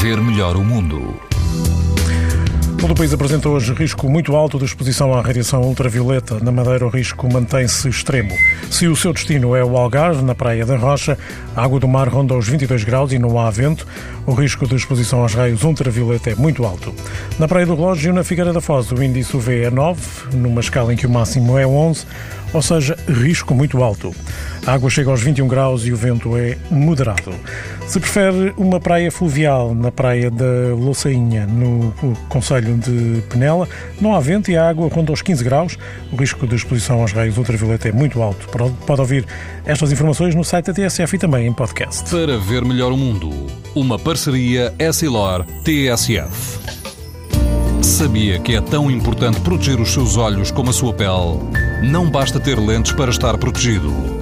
ver melhor o mundo. Todo o país apresenta hoje risco muito alto de exposição à radiação ultravioleta. Na Madeira, o risco mantém-se extremo. Se o seu destino é o Algarve, na Praia da Rocha, a água do mar ronda os 22 graus e não há vento. O risco de exposição aos raios ultravioleta é muito alto. Na Praia do Relógio, na Figueira da Foz, o índice UV é 9, numa escala em que o máximo é 11, ou seja, risco muito alto. A água chega aos 21 graus e o vento é moderado. Se prefere uma praia fluvial na praia da Louçainha, no Conselho de Penela, não há vento e a água ronda aos 15 graus. O risco de exposição aos raios ultravioleta é muito alto. Pode ouvir estas informações no site da TSF e também em podcast. Para ver melhor o mundo, uma parceria Essilor-TSF. Sabia que é tão importante proteger os seus olhos como a sua pele? Não basta ter lentes para estar protegido.